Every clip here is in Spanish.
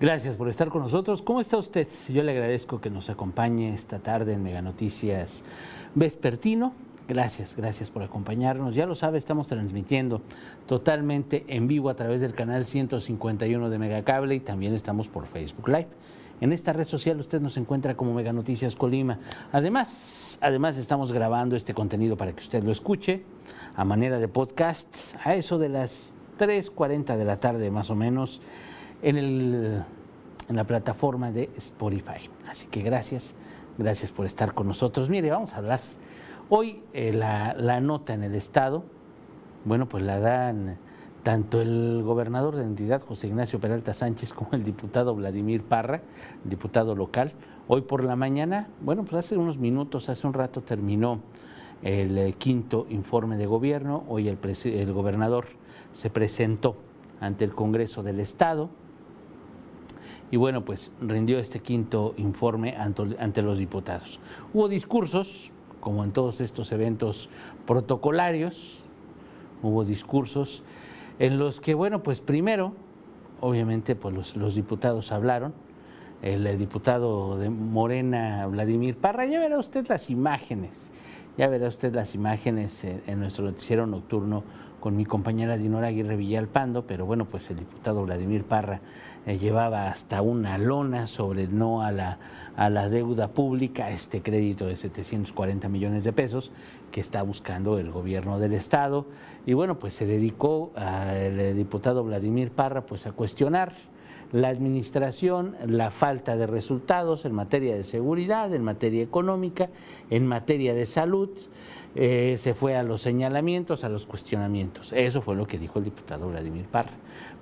Gracias por estar con nosotros. ¿Cómo está usted? Yo le agradezco que nos acompañe esta tarde en Mega Noticias Vespertino. Gracias, gracias por acompañarnos. Ya lo sabe, estamos transmitiendo totalmente en vivo a través del canal 151 de Megacable y también estamos por Facebook Live. En esta red social usted nos encuentra como Mega Noticias Colima. Además, además estamos grabando este contenido para que usted lo escuche a manera de podcast a eso de las 3:40 de la tarde más o menos en, el, en la plataforma de Spotify. Así que gracias, gracias por estar con nosotros. Mire, vamos a hablar hoy eh, la, la nota en el Estado, bueno, pues la dan tanto el gobernador de entidad, José Ignacio Peralta Sánchez, como el diputado Vladimir Parra, diputado local. Hoy por la mañana, bueno, pues hace unos minutos, hace un rato terminó el eh, quinto informe de gobierno. Hoy el, el gobernador se presentó ante el Congreso del Estado y bueno, pues rindió este quinto informe ante, los diputados. Hubo discursos, como en todos estos eventos protocolarios, hubo discursos en los que, bueno, pues primero, obviamente, pues los, diputados hablaron. El, diputado de Morena, Vladimir Parra, ya verá usted las imágenes, ya verá usted las imágenes en, en nuestro noticiero nocturno con mi compañera Dinora Aguirre Villalpando, pero bueno, pues el diputado Vladimir Parra eh, llevaba hasta una lona sobre no a la, a la deuda pública, este crédito de 740 millones de pesos que está buscando el gobierno del Estado. Y bueno, pues se dedicó al eh, diputado Vladimir Parra pues a cuestionar la administración, la falta de resultados en materia de seguridad, en materia económica, en materia de salud. Eh, se fue a los señalamientos, a los cuestionamientos. Eso fue lo que dijo el diputado Vladimir Parra.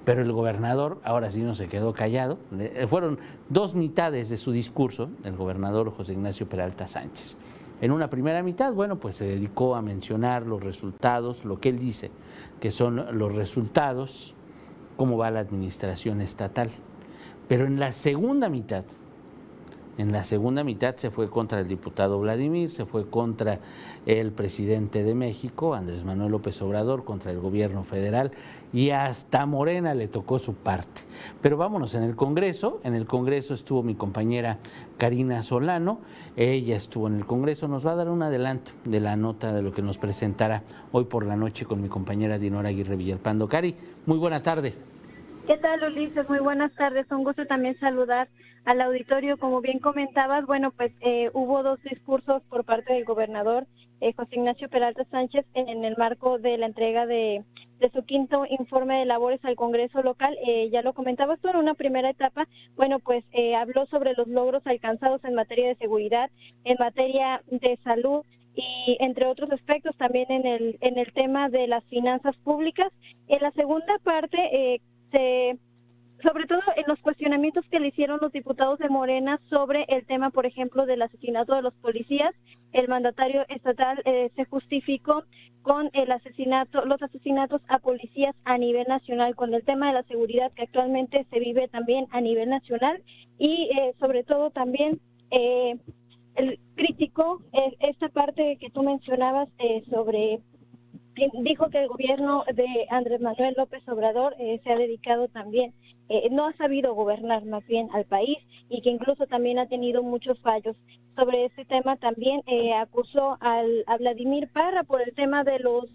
Pero el gobernador ahora sí no se quedó callado. Eh, fueron dos mitades de su discurso, el gobernador José Ignacio Peralta Sánchez. En una primera mitad, bueno, pues se dedicó a mencionar los resultados, lo que él dice que son los resultados, cómo va la administración estatal. Pero en la segunda mitad, en la segunda mitad se fue contra el diputado Vladimir, se fue contra el presidente de México, Andrés Manuel López Obrador, contra el gobierno federal y hasta Morena le tocó su parte. Pero vámonos en el Congreso, en el Congreso estuvo mi compañera Karina Solano, ella estuvo en el Congreso, nos va a dar un adelanto de la nota de lo que nos presentará hoy por la noche con mi compañera Dinora Aguirre Villalpando. Cari, muy buena tarde. ¿Qué tal, Ulises? Muy buenas tardes. Un gusto también saludar al auditorio. Como bien comentabas, bueno, pues eh, hubo dos discursos por parte del gobernador eh, José Ignacio Peralta Sánchez en, el marco de la entrega de, su quinto informe de labores al Congreso local. Eh, ya lo comentabas tú en una primera etapa. Bueno, pues habló sobre los logros alcanzados en materia de seguridad, en materia de salud y entre otros aspectos también en el en el tema de las finanzas públicas. En la segunda parte se sobre todo en los cuestionamientos que le hicieron los diputados de Morena sobre el tema, por ejemplo, del asesinato de los policías, el mandatario estatal eh, se justificó con el asesinato, los asesinatos a policías a nivel nacional, con el tema de la seguridad que actualmente se vive también a nivel nacional y eh, sobre todo también eh, el crítico esta parte que tú mencionabas sobre dijo que el gobierno de Andrés Manuel López Obrador eh, se ha dedicado también, eh, no ha sabido gobernar más bien al país y que incluso también ha tenido muchos fallos. Sobre este tema también eh, acusó a Vladimir Parra por el tema de los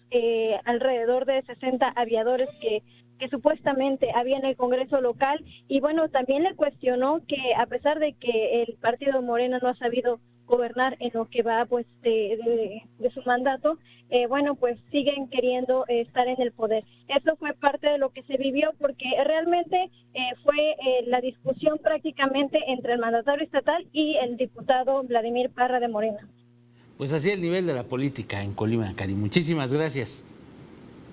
alrededor de 60 aviadores que que supuestamente había en el Congreso local y bueno, también le cuestionó que a pesar de que el partido Morena no ha sabido gobernar en lo que va pues de, de, de su mandato, eh, bueno, pues siguen queriendo eh, estar en el poder. Eso fue parte de lo que se vivió porque realmente eh, fue la discusión prácticamente entre el mandatario estatal y el diputado Vladimir Parra de Morena. Pues así el nivel de la política en Colima, Cari. Muchísimas gracias.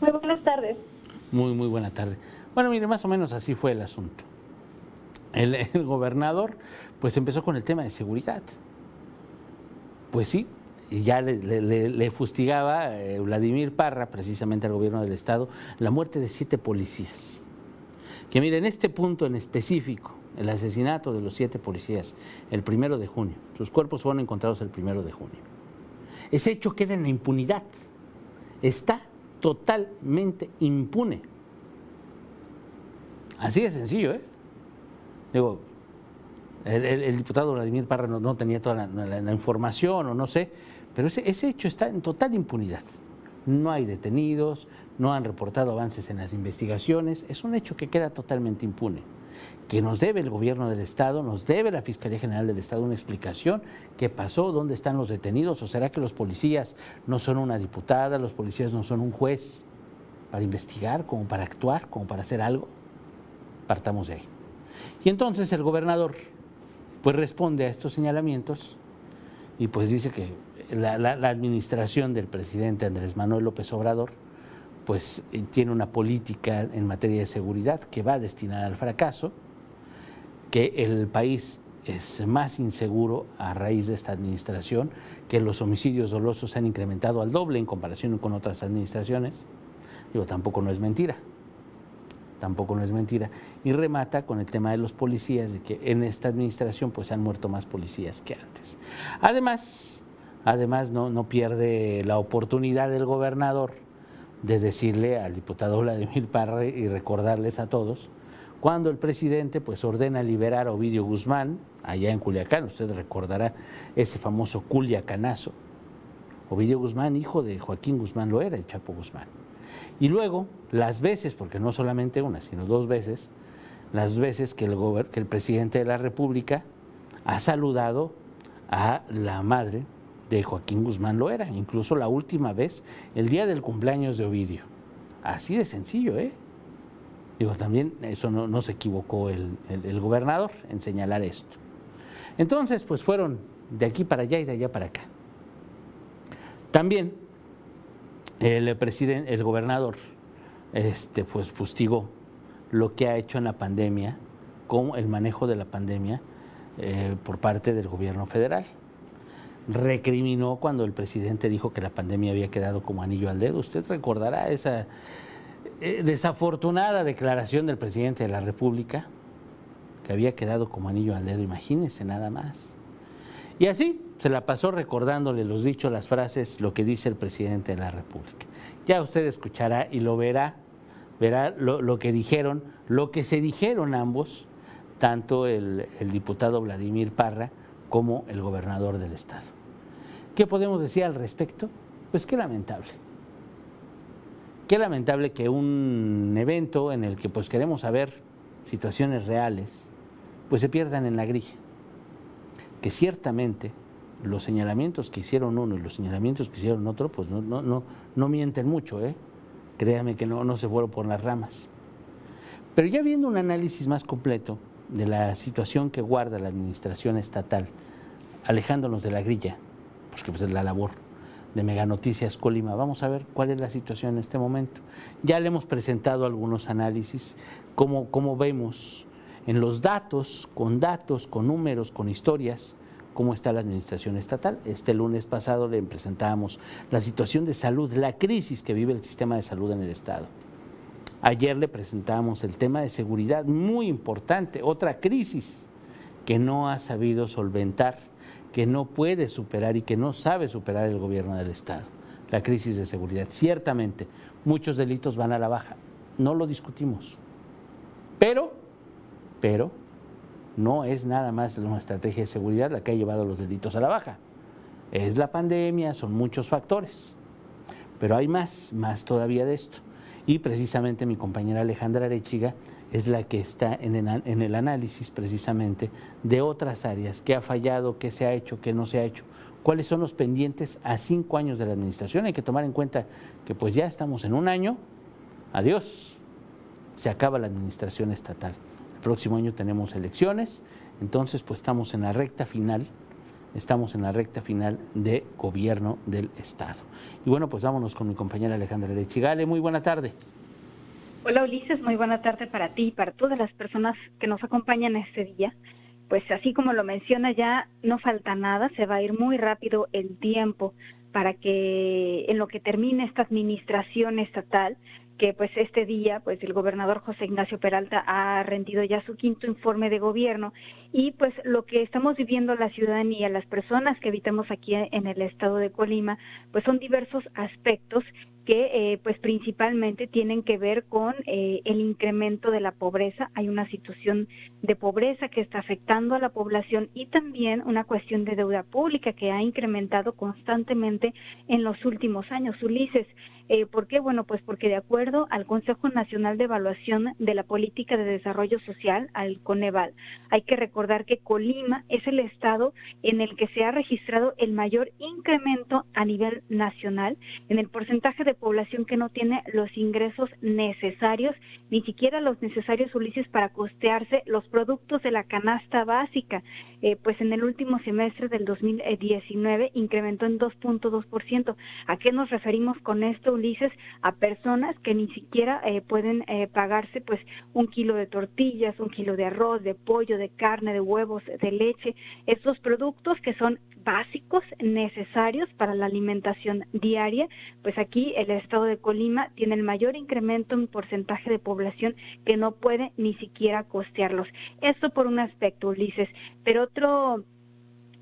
Muy buenas tardes. Muy, muy buena tarde. Bueno, mire, más o menos así fue el asunto. el, el gobernador pues empezó con el tema de seguridad. Pues sí, ya le fustigaba eh, Vladimir Parra, precisamente al gobierno del estado, la muerte de siete policías. Que miren, este punto en específico, el asesinato de los siete policías, el primero de junio, sus cuerpos fueron encontrados el primero de junio. Ese hecho queda en la impunidad. Está totalmente impune. Así de sencillo, ¿eh? Digo, el, diputado Vladimir Parra no, tenía toda la, información o no sé, pero ese hecho está en total impunidad. No hay detenidos, no han reportado avances en las investigaciones, es un hecho que queda totalmente impune. Que nos debe el gobierno del Estado, nos debe la Fiscalía General del Estado una explicación, qué pasó, dónde están los detenidos, o será que los policías no son una diputada, los policías no son un juez para investigar, como para actuar, como para hacer algo. Partamos de ahí. Y entonces el gobernador pues responde a estos señalamientos y pues dice que la, administración del presidente Andrés Manuel López Obrador pues eh, tiene una política en materia de seguridad que va destinada al fracaso, que el país es más inseguro a raíz de esta administración, que los homicidios dolosos se han incrementado al doble en comparación con otras administraciones. Digo, tampoco no es mentira tampoco no es mentira. Y remata con el tema de los policías, de que en esta administración pues han muerto más policías que antes. Además, además no, no pierde la oportunidad del gobernador de decirle al diputado Vladimir Parra y recordarles a todos, cuando el presidente pues ordena liberar a Ovidio Guzmán, allá en Culiacán, usted recordará ese famoso Culiacanazo, Ovidio Guzmán, hijo de Joaquín Guzmán Loera, el Chapo Guzmán. Y luego, las veces, porque no solamente una, sino dos veces, las veces que el, que el presidente de la República ha saludado a la madre de Joaquín Guzmán Loera, incluso la última vez, el día del cumpleaños de Ovidio. Así de sencillo, ¿eh? Digo, también eso no, se equivocó el- el gobernador en señalar esto. Entonces, pues fueron de aquí para allá y de allá para acá. También el presidente, el gobernador, este, pues fustigó lo que ha hecho en la pandemia, con el manejo de la pandemia eh, por parte del gobierno federal. Recriminó cuando el presidente dijo que la pandemia había quedado como anillo al dedo. Usted recordará esa eh, desafortunada declaración del presidente de la República, que había quedado como anillo al dedo, imagínense nada más. Y así se la pasó recordándole los dichos, las frases, lo que dice el presidente de la República. Ya usted escuchará y lo verá, verá lo, que dijeron, lo que se dijeron ambos, tanto el, el diputado Vladimir Parra como el gobernador del estado. ¿Qué podemos decir al respecto? Pues qué lamentable. Qué lamentable que un evento en el que pues queremos saber situaciones reales, pues se pierdan en la grilla que ciertamente los señalamientos que hicieron uno y los señalamientos que hicieron otro, pues no, no, no, no mienten mucho, ¿eh? Créame que no, no se fueron por las ramas. Pero ya viendo un análisis más completo de la situación que guarda la administración estatal, alejándonos de la grilla, porque pues es la labor de Mega Noticias Colima, vamos a ver cuál es la situación en este momento. Ya le hemos presentado algunos análisis, cómo, cómo vemos en los datos, con datos, con números, con historias, cómo está la administración estatal. Este lunes pasado le presentábamos la situación de salud, la crisis que vive el sistema de salud en el Estado. Ayer le presentamos el tema de seguridad, muy importante, otra crisis que no ha sabido solventar, que no puede superar y que no sabe superar el gobierno del Estado, la crisis de seguridad. Ciertamente, muchos delitos van a la baja, no lo discutimos, pero, pero, no es nada más una estrategia de seguridad la que ha llevado los delitos a la baja. Es la pandemia, son muchos factores. Pero hay más, más todavía de esto. Y precisamente mi compañera Alejandra Arechiga es la que está en el, análisis precisamente de otras áreas, qué ha fallado, qué se ha hecho, qué no se ha hecho, cuáles son los pendientes a cinco años de la administración. Hay que tomar en cuenta que pues ya estamos en un año, adiós, se acaba la administración estatal. Próximo año tenemos elecciones, entonces pues estamos en la recta final, estamos en la recta final de gobierno del Estado. Y bueno, pues vámonos con mi compañera Alejandra Lechigale. Muy buena tarde. Hola Ulises, muy buena tarde para ti y para todas las personas que nos acompañan este día. Pues así como lo menciona ya, no falta nada, se va a ir muy rápido el tiempo para que en lo que termine esta administración estatal, que pues este día pues el gobernador José Ignacio Peralta ha rendido ya su quinto informe de gobierno y pues lo que estamos viviendo la ciudadanía, las personas que habitamos aquí en el estado de Colima, pues son diversos aspectos que eh, pues principalmente tienen que ver con eh, el incremento de la pobreza. Hay una situación de pobreza que está afectando a la población y también una cuestión de deuda pública que ha incrementado constantemente en los últimos años. Ulises, eh, ¿Por qué? Bueno, pues porque de acuerdo al Consejo Nacional de Evaluación de la Política de Desarrollo Social, al Coneval, hay que recordar que Colima es el estado en el que se ha registrado el mayor incremento a nivel nacional en el porcentaje de población que no tiene los ingresos necesarios, ni siquiera los necesarios, Ulises, para costearse los productos de la canasta básica. Eh, pues en el último semestre del 2019 incrementó en 2.2%. ¿A qué nos referimos con esto, Ulises? A personas que ni siquiera eh, pueden eh, pagarse pues un kilo de tortillas, un kilo de arroz, de pollo, de carne, de huevos, de leche, estos productos que son básicos necesarios para la alimentación diaria, pues aquí el estado de Colima tiene el mayor incremento en porcentaje de población que no puede ni siquiera costearlos. Esto por un aspecto, Ulises, pero otro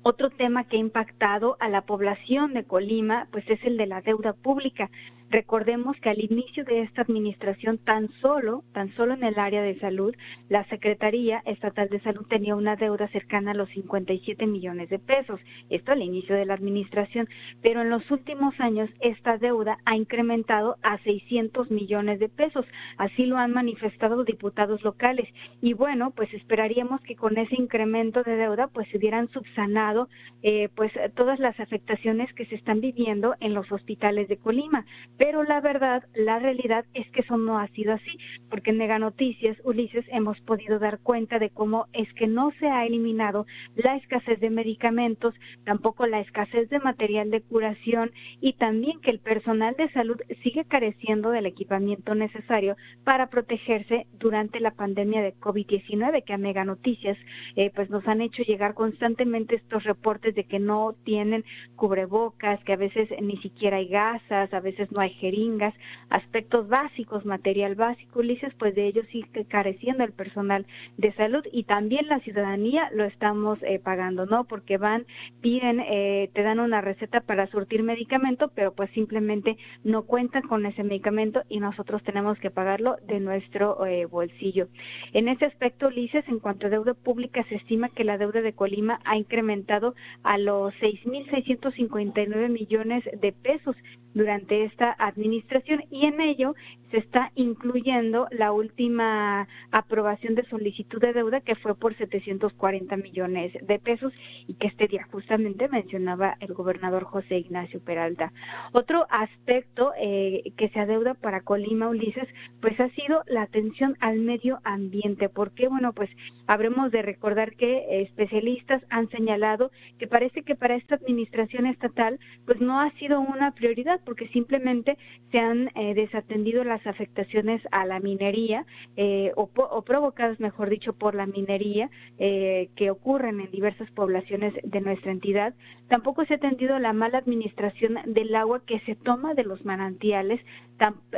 otro tema que ha impactado a la población de Colima, pues es el de la deuda pública. Recordemos que al inicio de esta administración, tan solo, tan solo en el área de salud, la Secretaría Estatal de Salud tenía una deuda cercana a los 57 millones de pesos. Esto al inicio de la administración, pero en los últimos años esta deuda ha incrementado a 600 millones de pesos. Así lo han manifestado diputados locales. Y bueno, pues esperaríamos que con ese incremento de deuda, pues se hubieran subsanado, eh, pues todas las afectaciones que se están viviendo en los hospitales de Colima pero la verdad, la realidad es que eso no ha sido así, porque en Mega Noticias, Ulises, hemos podido dar cuenta de cómo es que no se ha eliminado la escasez de medicamentos, tampoco la escasez de material de curación y también que el personal de salud sigue careciendo del equipamiento necesario para protegerse durante la pandemia de COVID-19, que a Mega Noticias eh, pues nos han hecho llegar constantemente estos reportes de que no tienen cubrebocas, que a veces ni siquiera hay gasas, a veces no hay jeringas, aspectos básicos, material básico, Ulises, pues de ellos sigue careciendo el personal de salud y también la ciudadanía lo estamos eh, pagando, ¿no? Porque van, piden, eh, te dan una receta para surtir medicamento, pero pues simplemente no cuentan con ese medicamento y nosotros tenemos que pagarlo de nuestro eh, bolsillo. En ese aspecto, Ulises, en cuanto a deuda pública, se estima que la deuda de Colima ha incrementado a los 6.659 millones de pesos durante esta administración y en ello se está incluyendo la última aprobación de solicitud de deuda que fue por 740 millones de pesos y que este día justamente mencionaba el gobernador José Ignacio Peralta. Otro aspecto eh, que se adeuda para Colima Ulises pues ha sido la atención al medio ambiente porque bueno pues habremos de recordar que especialistas han señalado que parece que para esta administración estatal pues no ha sido una prioridad porque simplemente se han eh, desatendido las afectaciones a la minería eh, o, provocadas, mejor dicho, por la minería eh, que ocurren en diversas poblaciones de nuestra entidad. Tampoco se ha atendido la mala administración del agua que se toma de los manantiales.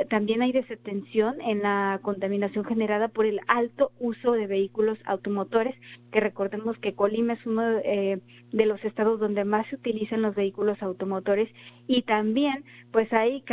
también hay desatención en la contaminación generada por el alto uso de vehículos automotores, que recordemos que Colima es uno de los estados donde más se utilizan los vehículos automotores y también pues hay,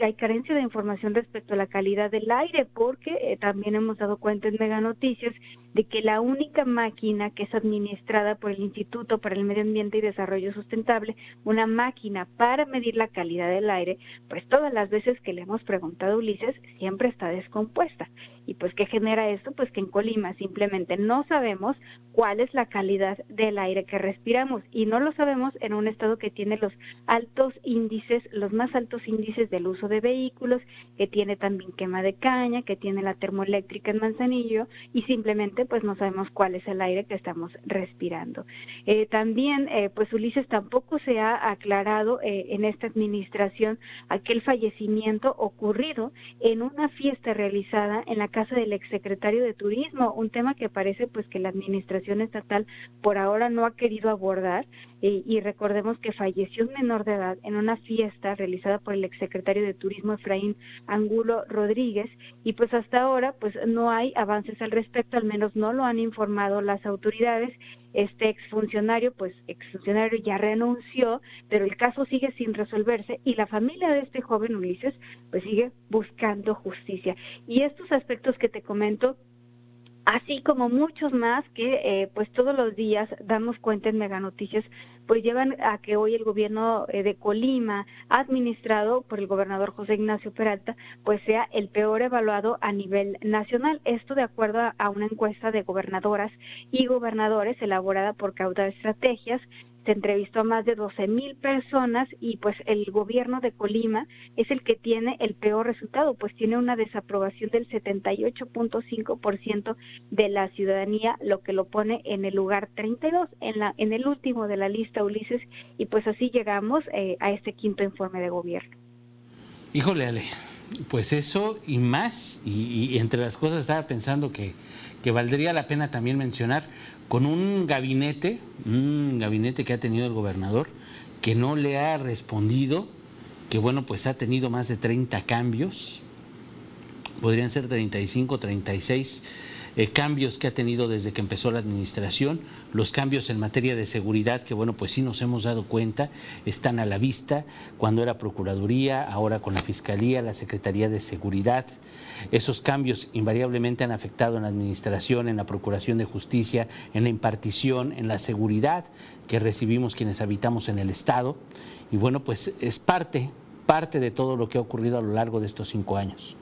hay carencia de información respecto a la calidad del aire, porque eh, también hemos dado cuenta en Mega Noticias de que la única máquina que es administrada por el Instituto para el Medio Ambiente y Desarrollo Sustentable, una máquina para medir la calidad del aire, pues todas las veces que le hemos preguntado a Ulises, siempre está descompuesta. ¿Y pues qué genera esto? Pues que en Colima simplemente no sabemos cuál es la calidad del aire que respiramos y no lo sabemos en un estado que tiene los altos índices, los más altos índices del uso de vehículos, que tiene también quema de caña, que tiene la termoeléctrica en Manzanillo y simplemente pues no sabemos cuál es el aire que estamos respirando. Eh, también, eh, pues Ulises tampoco se ha aclarado eh, en esta administración aquel fallecimiento ocurrido en una fiesta realizada en la casa del exsecretario de Turismo, un tema que parece pues que la administración estatal por ahora no ha querido abordar y recordemos que falleció un menor de edad en una fiesta realizada por el exsecretario de Turismo Efraín Angulo Rodríguez y pues hasta ahora pues no hay avances al respecto, al menos no lo han informado las autoridades. Este exfuncionario, pues exfuncionario ya renunció, pero el caso sigue sin resolverse y la familia de este joven Ulises pues sigue buscando justicia. Y estos aspectos que te comento así como muchos más que eh, pues todos los días damos cuenta en Mega Noticias, pues llevan a que hoy el gobierno eh, de Colima, administrado por el gobernador José Ignacio Peralta, pues sea el peor evaluado a nivel nacional. Esto de acuerdo a una encuesta de gobernadoras y gobernadores elaborada por Cauda Estrategias, se entrevistó a más de 12 mil personas y pues el gobierno de Colima es el que tiene el peor resultado, pues tiene una desaprobación del 78.5% de la ciudadanía, lo que lo pone en el lugar 32, en, la, en el último de la lista, Ulises, y pues así llegamos eh, a este quinto informe de gobierno. Híjole, Ale, pues eso y más, y, entre las cosas estaba pensando que, que valdría la pena también mencionar, con un gabinete, un gabinete que ha tenido el gobernador, que no le ha respondido, que bueno, pues ha tenido más de 30 cambios, podrían ser 35, 36 eh, cambios que ha tenido desde que empezó la administración, los cambios en materia de seguridad, que bueno, pues sí nos hemos dado cuenta, están a la vista, cuando era Procuraduría, ahora con la Fiscalía, la Secretaría de Seguridad. Esos cambios invariablemente han afectado en la administración, en la Procuración de Justicia, en la impartición, en la seguridad que recibimos quienes habitamos en el Estado. Y bueno, pues es parte, parte de todo lo que ha ocurrido a lo largo de estos cinco años.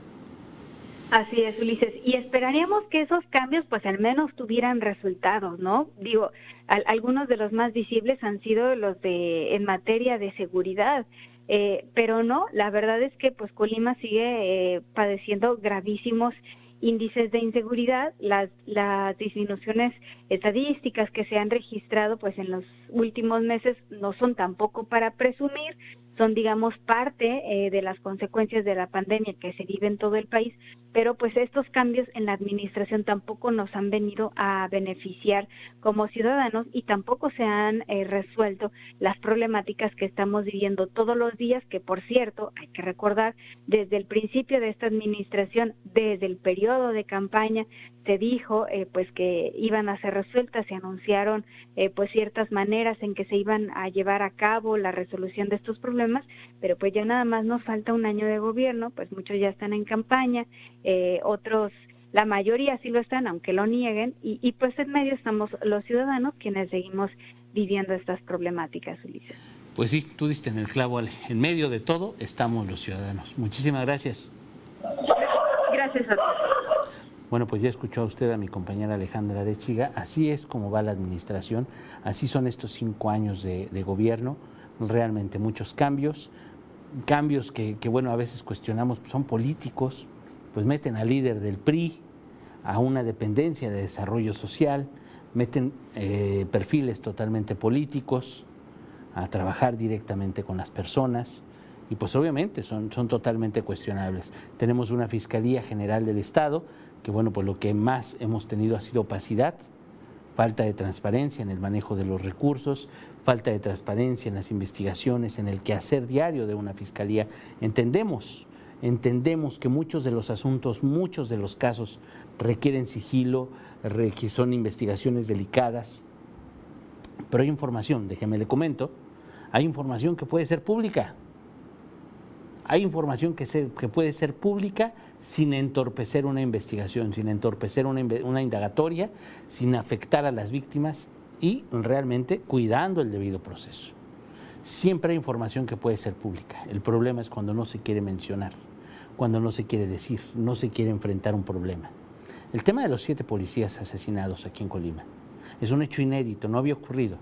Así es, Ulises. Y esperaríamos que esos cambios, pues al menos tuvieran resultados, ¿no? Digo, algunos de los más visibles han sido los de en materia de seguridad. Eh, pero no, la verdad es que pues Colima sigue eh, padeciendo gravísimos índices de inseguridad, las, las disminuciones estadísticas que se han registrado pues en los últimos meses no son tampoco para presumir, son, digamos, parte eh, de las consecuencias de la pandemia que se vive en todo el país, pero pues estos cambios en la administración tampoco nos han venido a beneficiar como ciudadanos y tampoco se han eh, resuelto las problemáticas que estamos viviendo todos los días, que por cierto, hay que recordar, desde el principio de esta administración, desde el periodo de campaña, se dijo eh, pues que iban a ser resueltas, se anunciaron pues ciertas maneras en que se iban a llevar a cabo la resolución de estos problemas, pero pues ya nada más nos falta un año de gobierno, pues muchos ya están en campaña, eh, otros, la mayoría sí lo están, aunque lo nieguen, y, pues en medio estamos los ciudadanos quienes seguimos viviendo estas problemáticas, Ulises. Pues sí, tú diste en el clavo, En medio de todo estamos los ciudadanos. Muchísimas gracias. Gracias a todos. Bueno, pues ya escuchó usted a mi compañera Alejandra Arechiga. Así es como va la administración, así son estos cinco años de, gobierno, realmente muchos cambios, cambios que, bueno, a veces cuestionamos, son políticos, pues meten al líder del PRI a una dependencia de desarrollo social, meten eh, perfiles totalmente políticos a trabajar directamente con las personas y pues obviamente son, son totalmente cuestionables. Tenemos una Fiscalía General del Estado que bueno, pues lo que más hemos tenido ha sido opacidad, falta de transparencia en el manejo de los recursos, falta de transparencia en las investigaciones, en el quehacer diario de una fiscalía. Entendemos, entendemos que muchos de los asuntos, muchos de los casos requieren sigilo, son investigaciones delicadas, pero hay información, déjeme le comento, hay información que puede ser pública. Hay información que, puede ser pública sin entorpecer una investigación, sin entorpecer una, una indagatoria, sin afectar a las víctimas y realmente cuidando el debido proceso. Siempre hay información que puede ser pública. El problema es cuando no se quiere mencionar, cuando no se quiere decir, no se quiere enfrentar un problema. El tema de los siete policías asesinados aquí en Colima es un hecho inédito, no había ocurrido.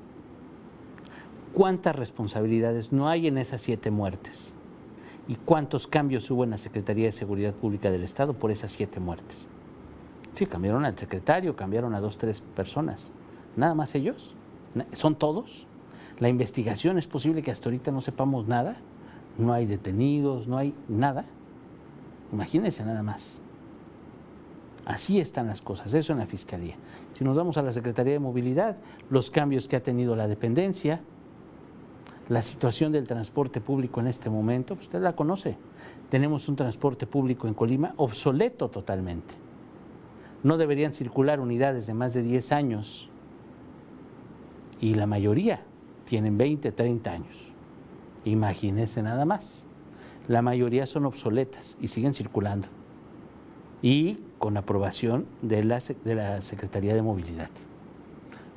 ¿Cuántas responsabilidades no hay en esas siete muertes? Y cuántos cambios hubo en la Secretaría de Seguridad Pública del Estado por esas siete muertes. Sí, cambiaron al secretario, cambiaron a dos, tres personas. Nada más ellos. ¿Son todos? La investigación es posible que hasta ahorita no sepamos nada. No hay detenidos, no hay nada. Imagínense nada más. Así están las cosas, eso en la Fiscalía. Si nos vamos a la Secretaría de Movilidad, los cambios que ha tenido la dependencia, la situación del transporte público en este momento, usted la conoce. Tenemos un transporte público en Colima obsoleto totalmente. No deberían circular unidades de más de 10 años y la mayoría tienen 20, 30 años. Imagínense nada más. La mayoría son obsoletas y siguen circulando. Y con aprobación de la, de la Secretaría de Movilidad.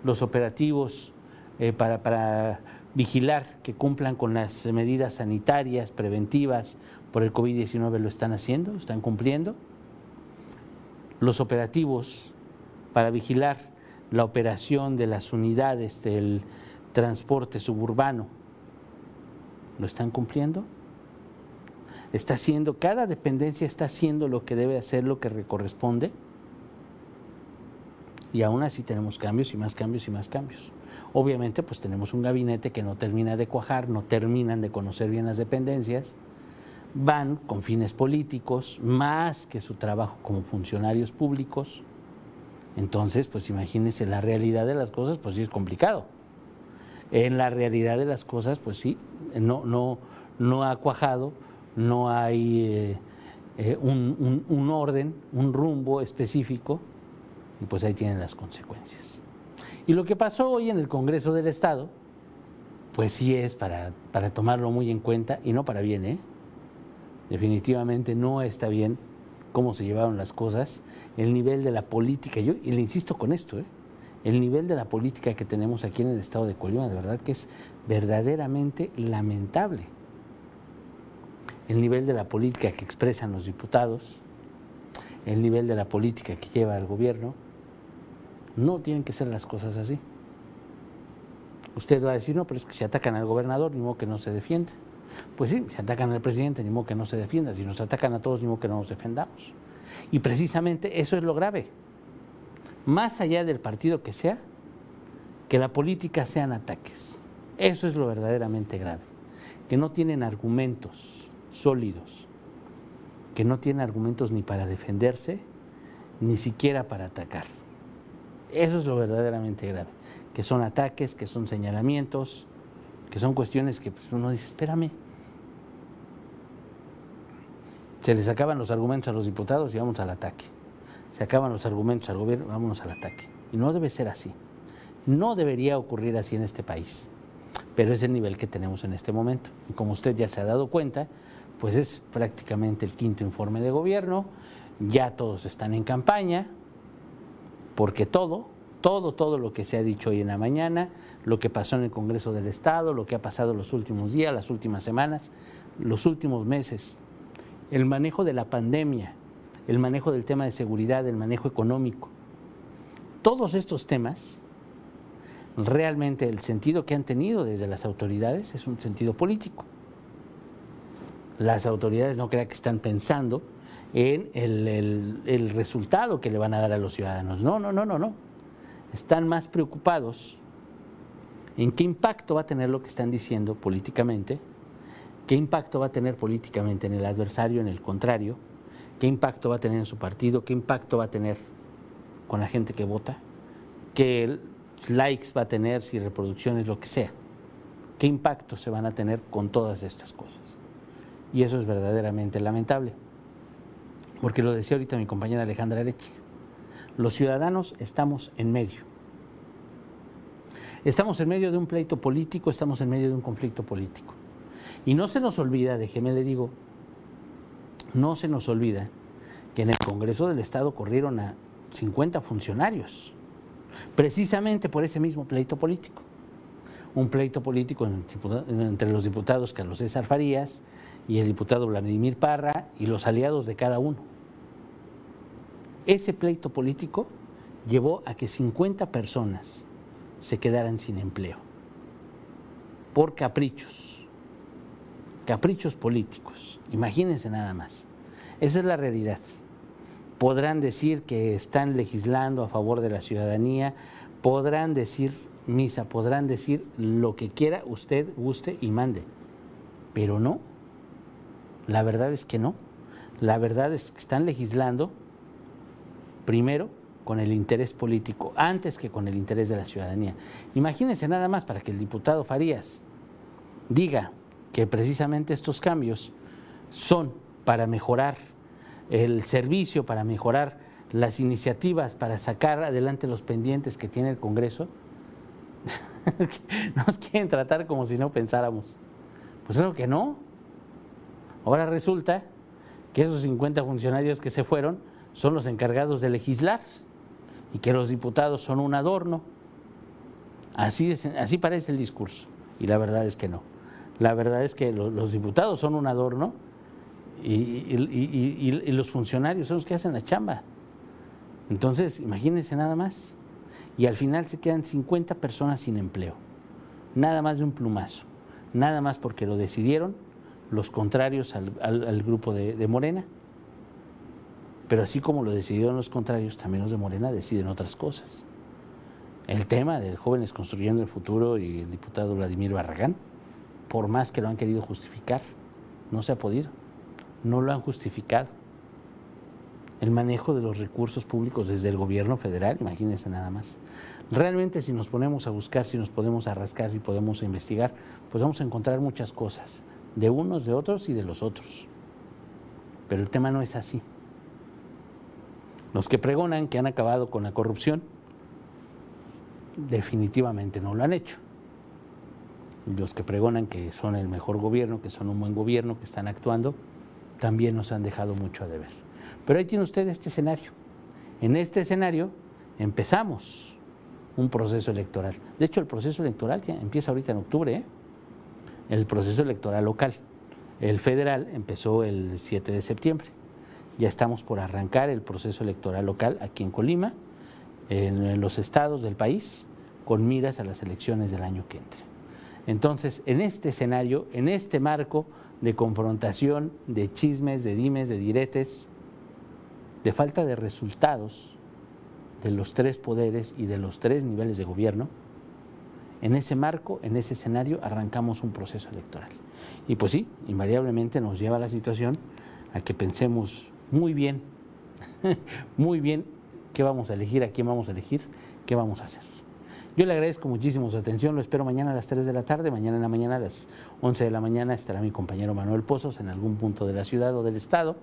Los operativos eh, para, para vigilar que cumplan con las medidas sanitarias preventivas por el COVID-19 lo están haciendo, están cumpliendo. Los operativos para vigilar la operación de las unidades del transporte suburbano lo están cumpliendo. Está haciendo, cada dependencia está haciendo lo que debe hacer, lo que le corresponde. Y aún así tenemos cambios y más cambios y más cambios. Obviamente, pues tenemos un gabinete que no termina de cuajar, no terminan de conocer bien las dependencias, van con fines políticos, más que su trabajo como funcionarios públicos. Entonces, pues imagínense la realidad de las cosas, pues sí es complicado. En la realidad de las cosas, pues sí, no, no, no ha cuajado, no hay eh, eh, un, orden, un rumbo específico, y pues ahí tienen las consecuencias. Y lo que pasó hoy en el Congreso del Estado, pues sí es para, para tomarlo muy en cuenta y no para bien, ¿eh? Definitivamente no está bien cómo se llevaron las cosas, el nivel de la política, yo, y le insisto con esto, ¿eh? el nivel de la política que tenemos aquí en el estado de Colima, de verdad que es verdaderamente lamentable. El nivel de la política que expresan los diputados, el nivel de la política que lleva el gobierno, no tienen que ser las cosas así. Usted va a decir, no, pero es que si atacan al gobernador, ni modo que no se defiende. Pues sí, si atacan al presidente, ni modo que no se defienda. Si nos atacan a todos, ni modo que no nos defendamos. Y precisamente eso es lo grave. Más allá del partido que sea, que la política sean ataques. Eso es lo verdaderamente grave. Que no tienen argumentos sólidos, que no tienen argumentos ni para defenderse, ni siquiera para atacar. Eso es lo verdaderamente grave. Que son ataques, que son señalamientos, que son cuestiones que pues, uno dice, espérame, se les acaban los argumentos a los diputados y vamos al ataque. Se acaban los argumentos al gobierno, vámonos al ataque. Y no debe ser así. No debería ocurrir así en este país. Pero es el nivel que tenemos en este momento. Y como usted ya se ha dado cuenta, pues es prácticamente el quinto informe de gobierno. Ya todos están en campaña, porque todo, todo, todo lo que se ha dicho hoy en la mañana, lo que pasó en el Congreso del Estado, lo que ha pasado los últimos días, las últimas semanas, los últimos meses, el manejo de la pandemia, el manejo del tema de seguridad, el manejo económico. Todos estos temas, realmente el sentido que han tenido desde las autoridades es un sentido político. Las autoridades no crean que están pensando en el, el, resultado que le van a dar a los ciudadanos. No, no, no, no, no. Están más preocupados en qué impacto va a tener lo que están diciendo políticamente ¿Qué impacto va a tener políticamente en el adversario, en el contrario? ¿Qué impacto va a tener en su partido? ¿Qué impacto va a tener con la gente que vota? ¿Qué likes va a tener, si reproducciones, lo que sea? ¿Qué impacto se van a tener con todas estas cosas? Y eso es verdaderamente lamentable. Porque lo decía ahorita mi compañera Alejandra Arechiga. Los ciudadanos estamos en medio. Estamos en medio de un pleito político, estamos en medio de un conflicto político. Y no se nos olvida, déjeme le digo, no se nos olvida que en el Congreso del Estado corrieron a 50 funcionarios, precisamente por ese mismo pleito político. Un pleito político entre los diputados Carlos César Farías y el diputado Vladimir Parra y los aliados de cada uno. Ese pleito político llevó a que 50 personas se quedaran sin empleo por caprichos caprichos políticos. Imagínense nada más. Esa es la realidad. podrán decir que están legislando a favor de la ciudadanía, podrán decir misa, podrán decir lo que quiera usted guste y mande, pero no. La verdad es que no. La verdad es que están legislando primero con el interés político, antes que con el interés de la ciudadanía. Imagínense nada más para que el diputado Farías diga que precisamente estos cambios son para mejorar el servicio, para mejorar las iniciativas, para sacar adelante los pendientes que tiene el Congreso, nos quieren tratar como si no pensáramos. Pues creo que no. Ahora resulta que esos 50 funcionarios que se fueron son los encargados de legislar y que los diputados son un adorno. Así, así parece el discurso y la verdad es que no. La verdad es que los diputados son un adorno y, los funcionarios son los que hacen la chamba. Entonces, imagínense nada más. Y al final se quedan 50 personas sin empleo. Nada más de un plumazo. Nada más porque lo decidieron los contrarios al, grupo de, Morena. Pero así como lo decidieron los contrarios, también los de Morena deciden otras cosas. El tema de jóvenes construyendo el futuro y el diputado Vladimir Barragán, por más que lo han querido justificar, no se ha podido no lo han justificado. El manejo de los recursos públicos desde el gobierno federal, imagínense nada más. Realmente si nos ponemos a buscar, si nos podemos a rascar, si podemos investigar, pues vamos a encontrar muchas cosas, de unos, de otros y de los otros. Pero el tema no es así. Los que pregonan que han acabado con la corrupción, definitivamente no lo han hecho. Los que pregonan que son el mejor gobierno, que son un buen gobierno, que están actuando, también nos han dejado mucho a deber. Pero ahí tiene usted este escenario. En este escenario empezamos un proceso electoral. De hecho, el proceso electoral empieza ahorita en octubre, ¿eh? El proceso electoral local. El federal empezó el 7 de septiembre. Ya estamos por arrancar el proceso electoral local aquí en Colima, en los estados del país, con miras a las elecciones del año que entre. Entonces, en este escenario, en este marco de confrontación, de chismes, de dimes, de diretes, de falta de resultados de los tres poderes y de los tres niveles de gobierno, en ese marco, en ese escenario, arrancamos un proceso electoral. Y pues sí, invariablemente nos lleva a la situación a que pensemos muy bien, muy bien qué vamos a elegir, a quién vamos a elegir, qué vamos a hacer. Yo le agradezco muchísimo su atención, lo espero mañana a las 3 de la tarde, mañana en la mañana a las 11 de la mañana estará mi compañero Manuel Pozos en algún punto de la ciudad o del estado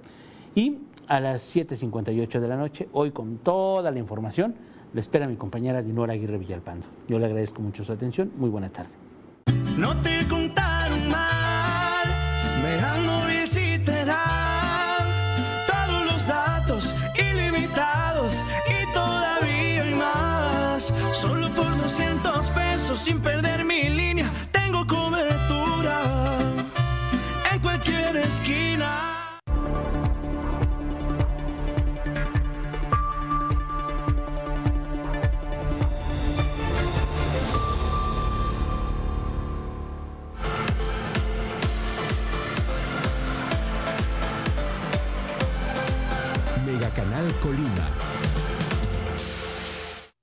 y a las 7.58 de la noche, hoy con toda la información, le espera mi compañera Dinora Aguirre Villalpando. Yo le agradezco mucho su atención, muy buena tarde. No te contaron mal, me si te dan todos los datos ilimitados y todavía hay más, solo por 200 pesos sin perder Colima